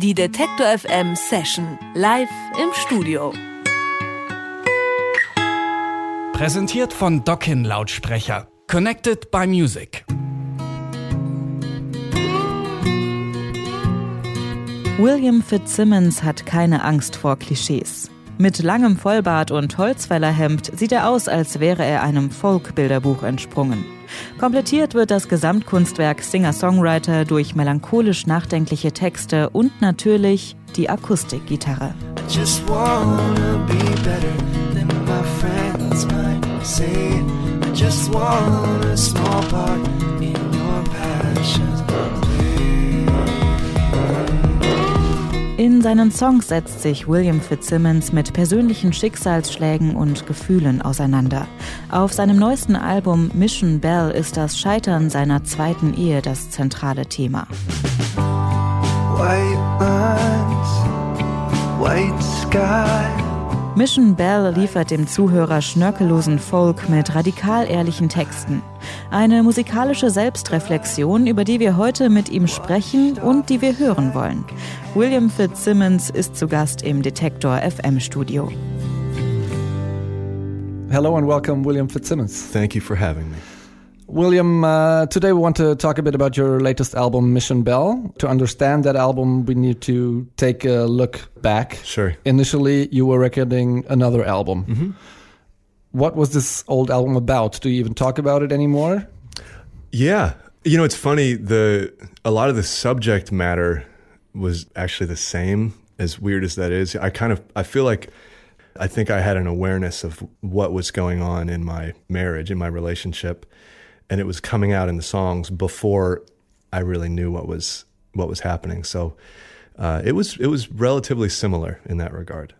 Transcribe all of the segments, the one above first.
Die Detektor FM Session live im Studio. Präsentiert von Dockin Lautsprecher. Connected by Music. William Fitzsimmons hat keine Angst vor Klischees. Mit langem Vollbart und Holzfällerhemd sieht er aus, als wäre er einem Folk-Bilderbuch entsprungen. Komplettiert wird das Gesamtkunstwerk Singer-Songwriter durch melancholisch nachdenkliche Texte und natürlich die Akustikgitarre. Just want a small part in your passions. Seinen Songs setzt sich William Fitzsimmons mit persönlichen Schicksalsschlägen und Gefühlen auseinander. Auf seinem neuesten Album Mission Bell ist das Scheitern seiner zweiten Ehe das zentrale Thema. White lines, white sky. Mission Bell liefert dem Zuhörer schnörkellosen Folk mit radikal ehrlichen Texten. Eine musikalische Selbstreflexion, über die wir heute mit ihm sprechen und die wir hören wollen. William Fitzsimmons ist zu Gast im Detektor FM Studio. Hello and welcome, William Fitzsimmons. Thank you for having me. William, uh, today we want to talk a bit about your latest album, Mission Bell. To understand that album, we need to take a look back. Sure. Initially, you were recording another album. Mm -hmm. What was this old album about? Do you even talk about it anymore? Yeah. You know, it's funny, the a lot of the subject matter was actually the same, as weird as that is. I kind of I feel like I think I had an awareness of what was going on in my marriage, in my relationship and it was coming out in the songs before I really knew what was what was happening. So uh, it was it was relatively similar in that regard.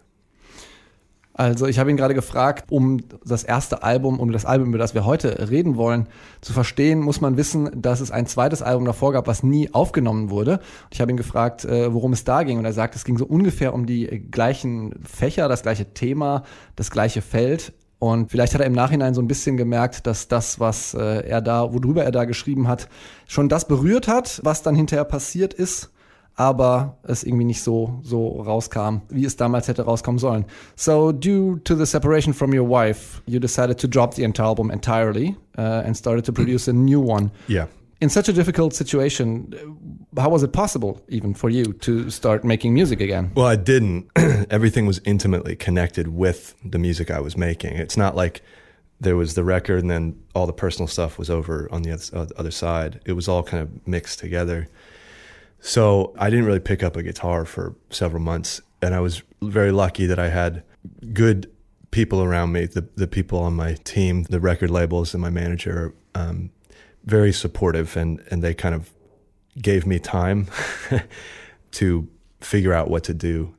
Also ich habe ihn gerade gefragt, um das erste Album, um das Album, über das wir heute reden wollen, zu verstehen, muss man wissen, dass es ein zweites Album davor gab, was nie aufgenommen wurde. Ich habe ihn gefragt, äh, worum es da ging. Und er sagt, es ging so ungefähr um die gleichen Fächer, das gleiche Thema, das gleiche Feld, und vielleicht hat er im Nachhinein so ein bisschen gemerkt, dass das, was äh, er da, worüber er da geschrieben hat, schon das berührt hat, was dann hinterher passiert ist, aber es irgendwie nicht so, so rauskam, wie es damals hätte rauskommen sollen. So, due to the separation from your wife, you decided to drop the entire album entirely uh, and started to produce a new one. Yeah. In such a difficult situation, how was it possible even for you to start making music again? Well, I didn't. Everything was intimately connected with the music I was making. It's not like there was the record and then all the personal stuff was over on the other side. It was all kind of mixed together. So I didn't really pick up a guitar for several months. And I was very lucky that I had good people around me, the, the people on my team, the record labels, and my manager, um, very supportive. And, and they kind of gave me time to figure out what to do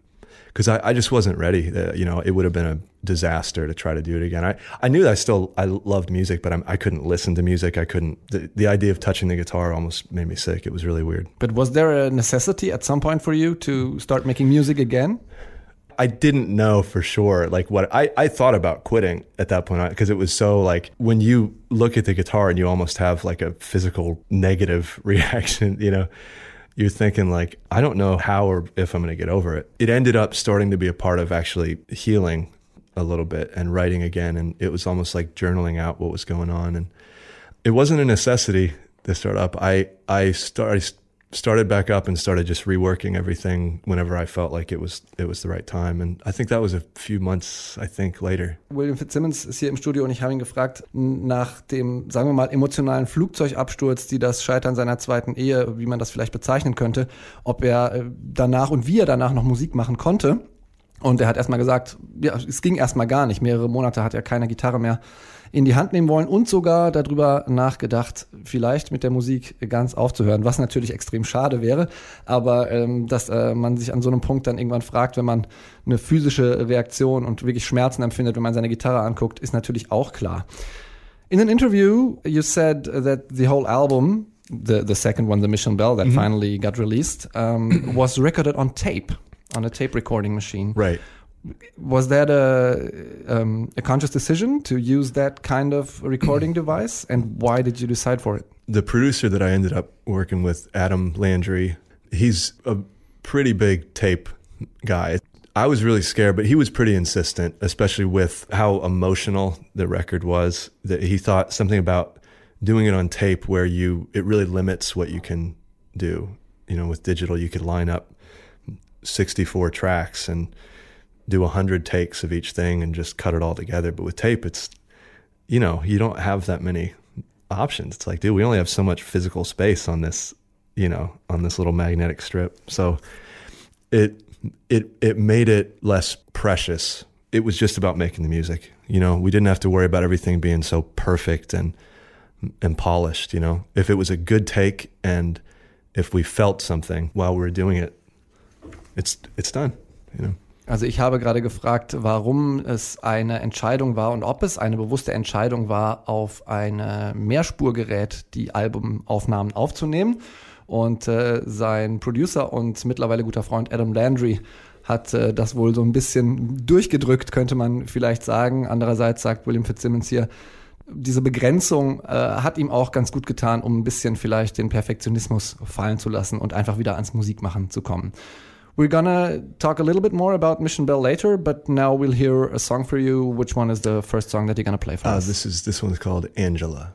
because I, I, just wasn't ready. Uh, you know, it would have been a disaster to try to do it again. I, I knew that I still I loved music, but I'm, I could not listen to music. I couldn't. The, the idea of touching the guitar almost made me sick. It was really weird. But was there a necessity at some point for you to start making music again? I didn't know for sure. Like what I, I thought about quitting at that point uh, because it was so like when you look at the guitar and you almost have like a physical negative reaction, you know, you're thinking like, I don't know how or if I'm going to get over it. It ended up starting to be a part of actually healing a little bit and writing again. And it was almost like journaling out what was going on. And it wasn't a necessity to start up. I, I started, started back up and started just reworking everything whenever I felt like it was it was the right time. And I think that was a few months, I think, later. William Fitzsimmons ist hier im Studio und ich habe ihn gefragt nach dem, sagen wir mal, emotionalen Flugzeugabsturz, die das Scheitern seiner zweiten Ehe, wie man das vielleicht bezeichnen könnte, ob er äh, danach und wie er danach noch Musik machen konnte. Und er hat erstmal gesagt, ja, es ging erstmal gar nicht. Mehrere Monate hat er keine Gitarre mehr in die Hand nehmen wollen und sogar darüber nachgedacht, vielleicht mit der Musik ganz aufzuhören, was natürlich extrem schade wäre. Aber ähm, dass äh, man sich an so einem Punkt dann irgendwann fragt, wenn man eine physische Reaktion und wirklich Schmerzen empfindet, wenn man seine Gitarre anguckt, ist natürlich auch klar. In an interview, you said that the whole album, the the second one, the Mission Bell, that mm -hmm. finally got released, um, was recorded on tape, on a tape recording machine. Right was that a, um, a conscious decision to use that kind of recording device and why did you decide for it the producer that i ended up working with adam landry he's a pretty big tape guy. I was really scared, but he was pretty insistent, especially with how emotional the record was. That he thought something about doing it on tape where you it really limits what you can do. You know, with digital, you could line up 64 tracks and do a 100 takes of each thing and just cut it all together. But with tape, it's, you know, you don't have that many options. It's like, dude, we only have so much physical space on this, you know, on this little magnetic strip. So it, it, it made it less precious. It was just about making the music. You know, we didn't have to worry about everything being so perfect and, and polished, you know. If it was a good take and if we felt something while we were doing it, it's it's done, you know. Also ich habe gerade gefragt, warum es eine Entscheidung war und ob es eine bewusste Entscheidung war, auf ein Mehrspurgerät die Albumaufnahmen aufzunehmen. Und äh, sein Producer und mittlerweile guter Freund Adam Landry hat äh, das wohl so ein bisschen durchgedrückt, könnte man vielleicht sagen. Andererseits sagt William Fitzsimmons hier, diese Begrenzung äh, hat ihm auch ganz gut getan, um ein bisschen vielleicht den Perfektionismus fallen zu lassen und einfach wieder ans Musikmachen zu kommen. We're gonna talk a little bit more about Mission Bell later, but now we'll hear a song for you. Which one is the first song that you're gonna play for uh, us? This is this one's called Angela.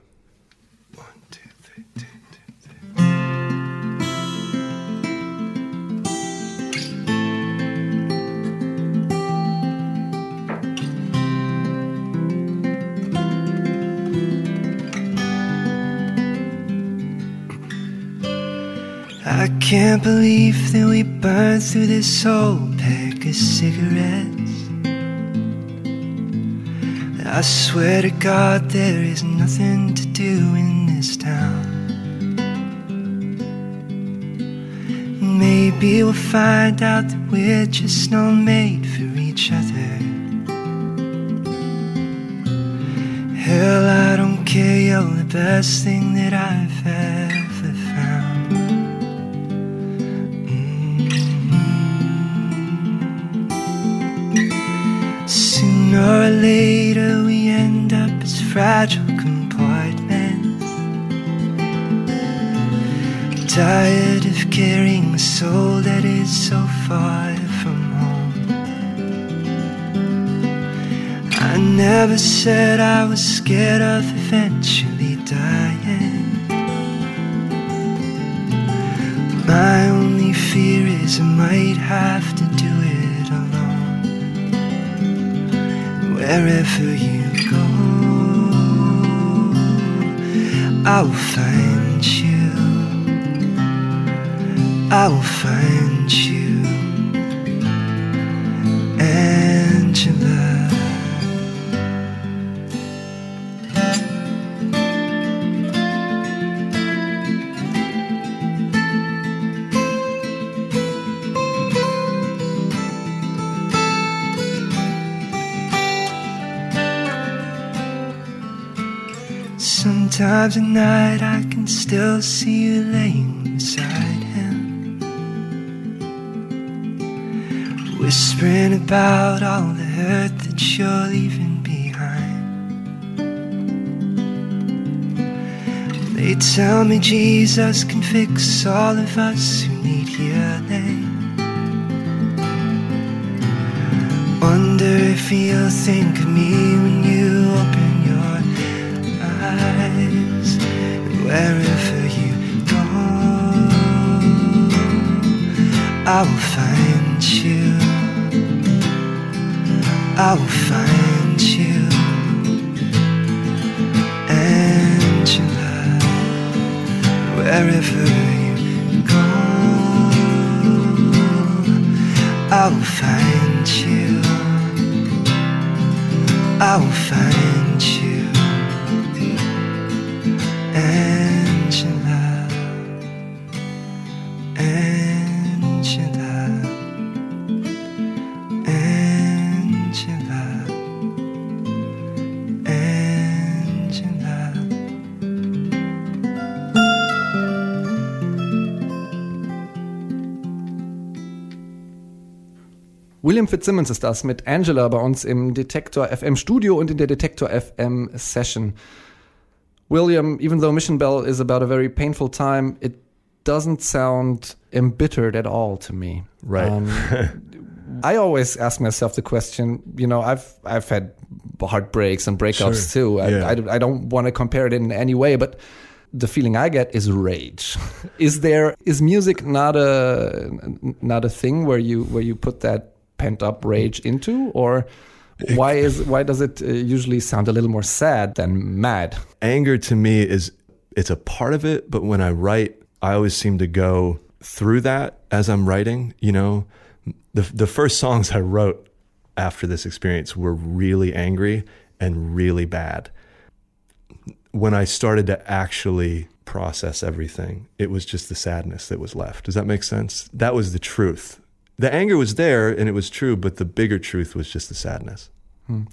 Can't believe that we burned through this whole pack of cigarettes. I swear to God, there is nothing to do in this town. Maybe we'll find out that we're just not made for each other. Hell, I don't care, you're the best thing that I've had. Later we end up as fragile compartments. Tired of carrying a soul that is so far from home. I never said I was scared of eventually dying. My only fear is I might have to wherever you go, I'll find you. I'll find you, Sometimes at night I can still see you laying beside him, whispering about all the hurt that you're leaving behind. They tell me Jesus can fix all of us who need healing. Wonder if you'll think of me when you wherever you go I will find you. I will find you. Angela wherever you go I will find you. I will find you William Fitzsimmons ist das mit Angela bei uns im Detektor FM Studio und in der Detektor FM Session. William, even though Mission Bell is about a very painful time, it doesn't sound embittered at all to me. Right. Um, I always ask myself the question. You know, I've I've had heartbreaks and breakups sure. too. I, yeah. I, I don't want to compare it in any way, but the feeling I get is rage. is there is music not a not a thing where you where you put that pent up rage into, or why is why does it uh, usually sound a little more sad than mad? Anger to me is it's a part of it, but when I write, I always seem to go through that as I'm writing. You know, the the first songs I wrote after this experience were really angry and really bad. When I started to actually process everything, it was just the sadness that was left. Does that make sense? That was the truth. The anger was there and it was true, but the bigger truth was just the sadness. Hm.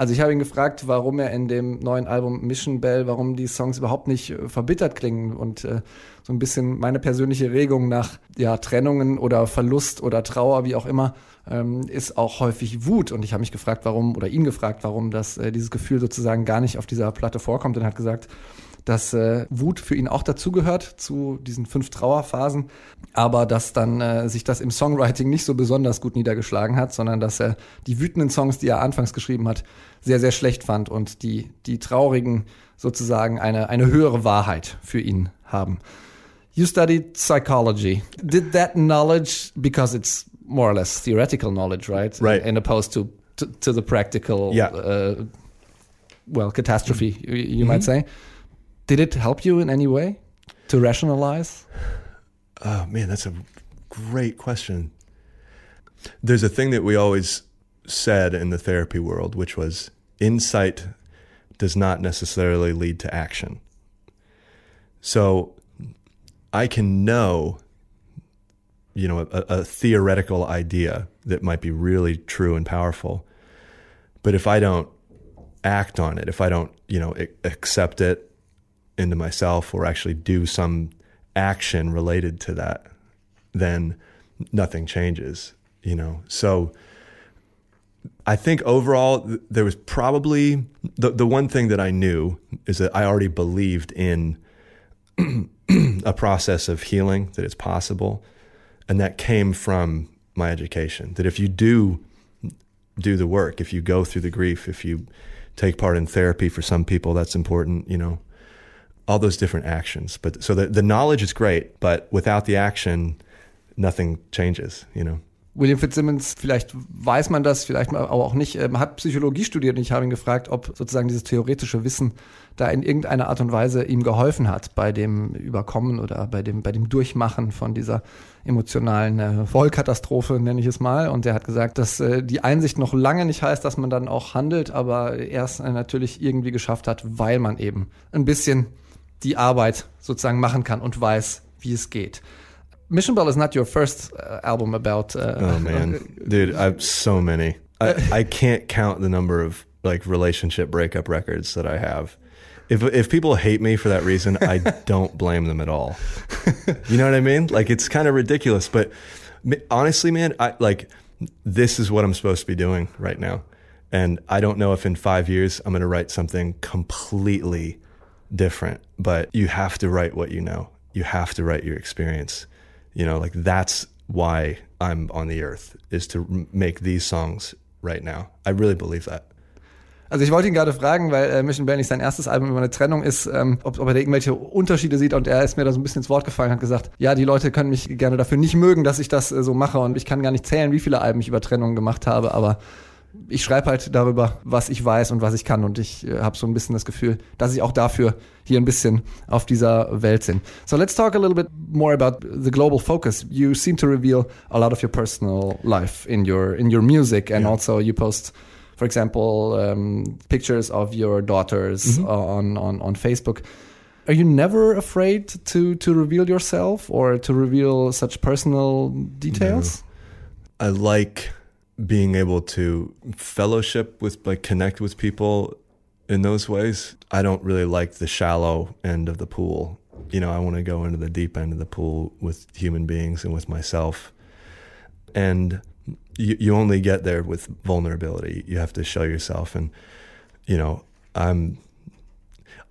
Also ich habe ihn gefragt, warum er in dem neuen Album Mission Bell, warum die Songs überhaupt nicht äh, verbittert klingen und äh, so ein bisschen meine persönliche Regung nach ja, Trennungen oder Verlust oder Trauer, wie auch immer, ähm, ist auch häufig Wut. Und ich habe mich gefragt, warum, oder ihn gefragt, warum das, äh, dieses Gefühl sozusagen gar nicht auf dieser Platte vorkommt und hat gesagt, dass äh, Wut für ihn auch dazugehört, zu diesen fünf Trauerphasen, aber dass dann äh, sich das im Songwriting nicht so besonders gut niedergeschlagen hat, sondern dass er die wütenden Songs, die er anfangs geschrieben hat, sehr, sehr schlecht fand und die, die traurigen sozusagen eine, eine höhere Wahrheit für ihn haben. You studied psychology. Did that knowledge, because it's more or less theoretical knowledge, right? Right. In opposed to to, to the practical, yeah. uh, well, catastrophe, you, you mm -hmm. might say. Did it help you in any way to rationalize? Oh, man, that's a great question. There's a thing that we always said in the therapy world, which was insight does not necessarily lead to action. So I can know, you know, a, a, theoretical idea that might be really true and powerful, but if I don't act on it, if I don't, you know, accept it, into myself or actually do some action related to that, then nothing changes, you know. So I think overall there was probably the the one thing that I knew is that I already believed in a process of healing that it's possible and that came from my education that if you do do the work if you go through the grief if you take part in therapy for some people that's important you know all those different actions. But so the, the knowledge is great, but without the action, nothing changes, you know. William Fitzsimmons, vielleicht weiß man das, vielleicht aber auch nicht, ähm, hat Psychologie studiert und ich habe ihn gefragt, ob sozusagen dieses theoretische Wissen da in irgendeiner Art und Weise ihm geholfen hat bei dem Überkommen oder bei dem, bei dem Durchmachen von dieser emotionalen äh, Vollkatastrophe, nenne ich es mal. Und er hat gesagt, dass äh, die Einsicht noch lange nicht heißt, dass man dann auch handelt, aber er es äh, natürlich irgendwie geschafft hat, weil man eben ein bisschen die Arbeit sozusagen machen kann und weiß, wie es geht. Mission Bell is not your first uh, album about. Uh, oh man, dude, I've so many. I, I can't count the number of like relationship breakup records that I have. If if people hate me for that reason, I don't blame them at all. You know what I mean? Like it's kind of ridiculous, but honestly, man, I like this is what I'm supposed to be doing right now. And I don't know if in 5 years I'm going to write something completely different, but you have to write what you know. You have to write your experience. You know, like that's why I'm on the earth is to make these songs right now. I really believe that. Also ich wollte ihn gerade fragen, weil äh, Mission nicht sein erstes Album über eine Trennung ist, ähm, ob, ob er da irgendwelche Unterschiede sieht und er ist mir da so ein bisschen ins Wort gefallen, hat gesagt, ja, die Leute können mich gerne dafür nicht mögen, dass ich das äh, so mache und ich kann gar nicht zählen, wie viele Alben ich über Trennungen gemacht habe, aber ich schreibe halt darüber, was ich weiß und was ich kann und ich äh, habe so ein bisschen das Gefühl, dass ich auch dafür hier ein bisschen auf dieser Welt bin. So let's talk a little bit more about the global focus. You seem to reveal a lot of your personal life in your in your music and yeah. also you post for example um, pictures of your daughters mm -hmm. on, on on Facebook. Are you never afraid to to reveal yourself or to reveal such personal details? No. I like being able to fellowship with like connect with people in those ways i don't really like the shallow end of the pool. You know i want to go into the deep end of the pool with human beings and with myself. And you, you only get there with vulnerability. You have to show yourself. And you know i'm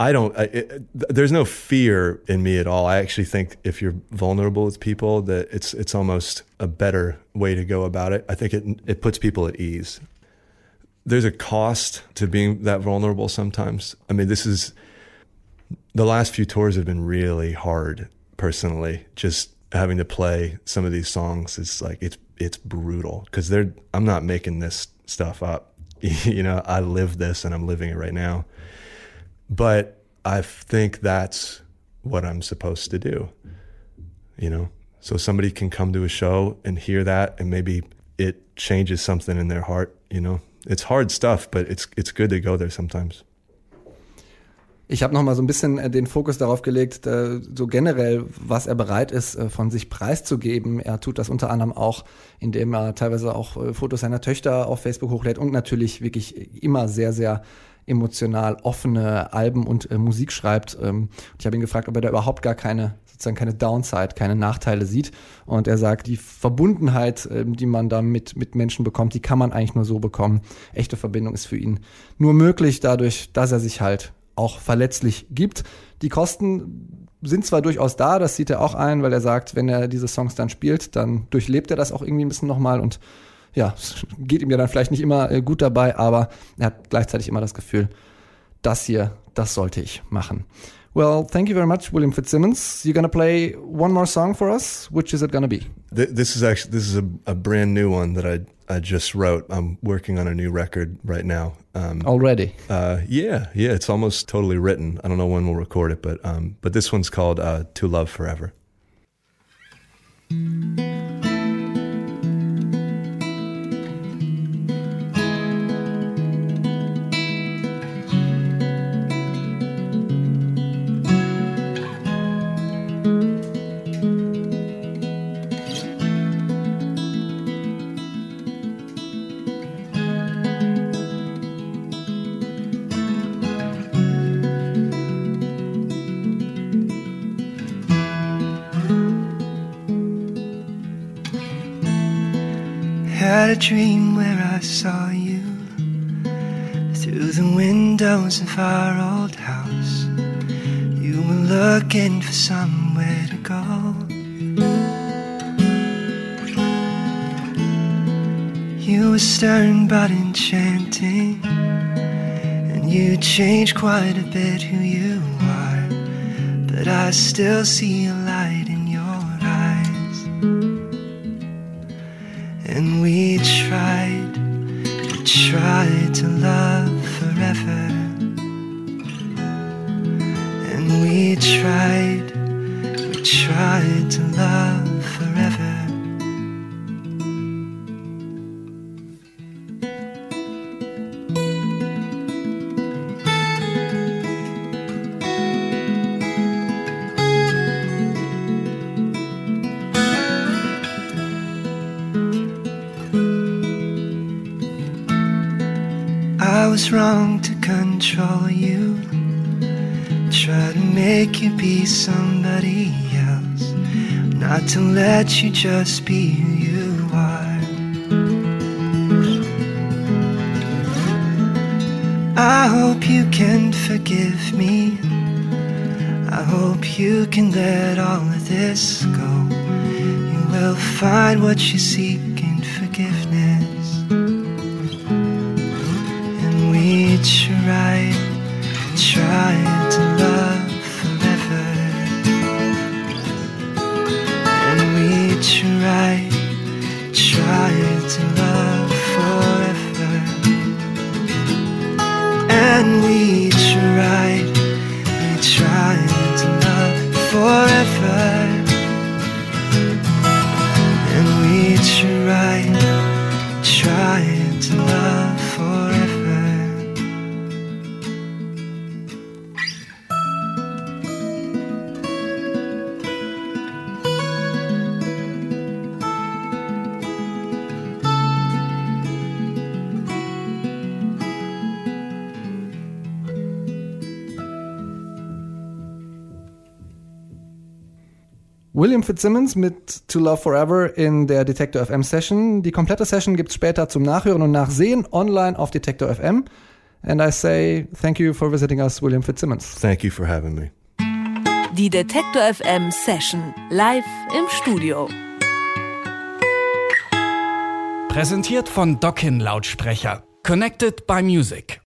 I don't. I, it, there's no fear in me at all. I actually think if you're vulnerable with people, that it's it's almost a better way to go about it. I think it it puts people at ease. There's a cost to being that vulnerable sometimes. I mean, this is the last few tours have been really hard personally. Just having to play some of these songs is like it's it's brutal because they're I'm not making this stuff up. you know, I live this and I'm living it right now. But I think that's what I'm supposed to do. You know, so somebody can come to a show and hear that and maybe it changes something in their heart, you know. It's hard stuff, but it's it's good to go there sometimes. Ich habe noch mal so ein bisschen äh, den Fokus darauf gelegt, äh, so generell, was er bereit ist, äh, von sich preiszugeben. Er tut das unter anderem auch, indem er teilweise auch Fotos seiner Töchter auf Facebook hochlädt und natürlich wirklich immer sehr, sehr emotional offene Alben und äh, Musik schreibt. Ähm, ich habe ihn gefragt, ob er da überhaupt gar keine sozusagen keine Downside, keine Nachteile sieht. Und er sagt, die Verbundenheit, äh, die man da mit, mit Menschen bekommt, die kann man eigentlich nur so bekommen. Echte Verbindung ist für ihn nur möglich dadurch, dass er sich halt auch verletzlich gibt. Die Kosten sind zwar durchaus da, das sieht er auch ein, weil er sagt, wenn er diese Songs dann spielt, dann durchlebt er das auch irgendwie ein bisschen nochmal und ja, geht ihm ja dann vielleicht nicht immer äh, gut dabei, aber er hat gleichzeitig immer das Gefühl, das hier, das sollte ich machen. Well, thank you very much, William Fitzsimmons. You're gonna play one more song for us. Which is it gonna be? This is actually this is a, a brand new one that I I just wrote. I'm working on a new record right now. Um, Already? Uh, yeah, yeah. It's almost totally written. I don't know when we'll record it, but um, but this one's called uh, "To Love Forever." Dream where I saw you through the windows of our old house. You were looking for somewhere to go. You were stern but enchanting, and you changed quite a bit who you are. But I still see a light tried to love forever. And we tried, we tried to love was wrong to control you. Try to make you be somebody else. Not to let you just be who you are. I hope you can forgive me. I hope you can let all of this go. You will find what you seek William Fitzsimmons mit To Love Forever in der Detector FM Session. Die komplette Session gibt's später zum Nachhören und Nachsehen online auf Detector FM. And I say thank you for visiting us, William Fitzsimmons. Thank you for having me. Die Detektor FM Session live im Studio. Präsentiert von Dockin Lautsprecher. Connected by Music.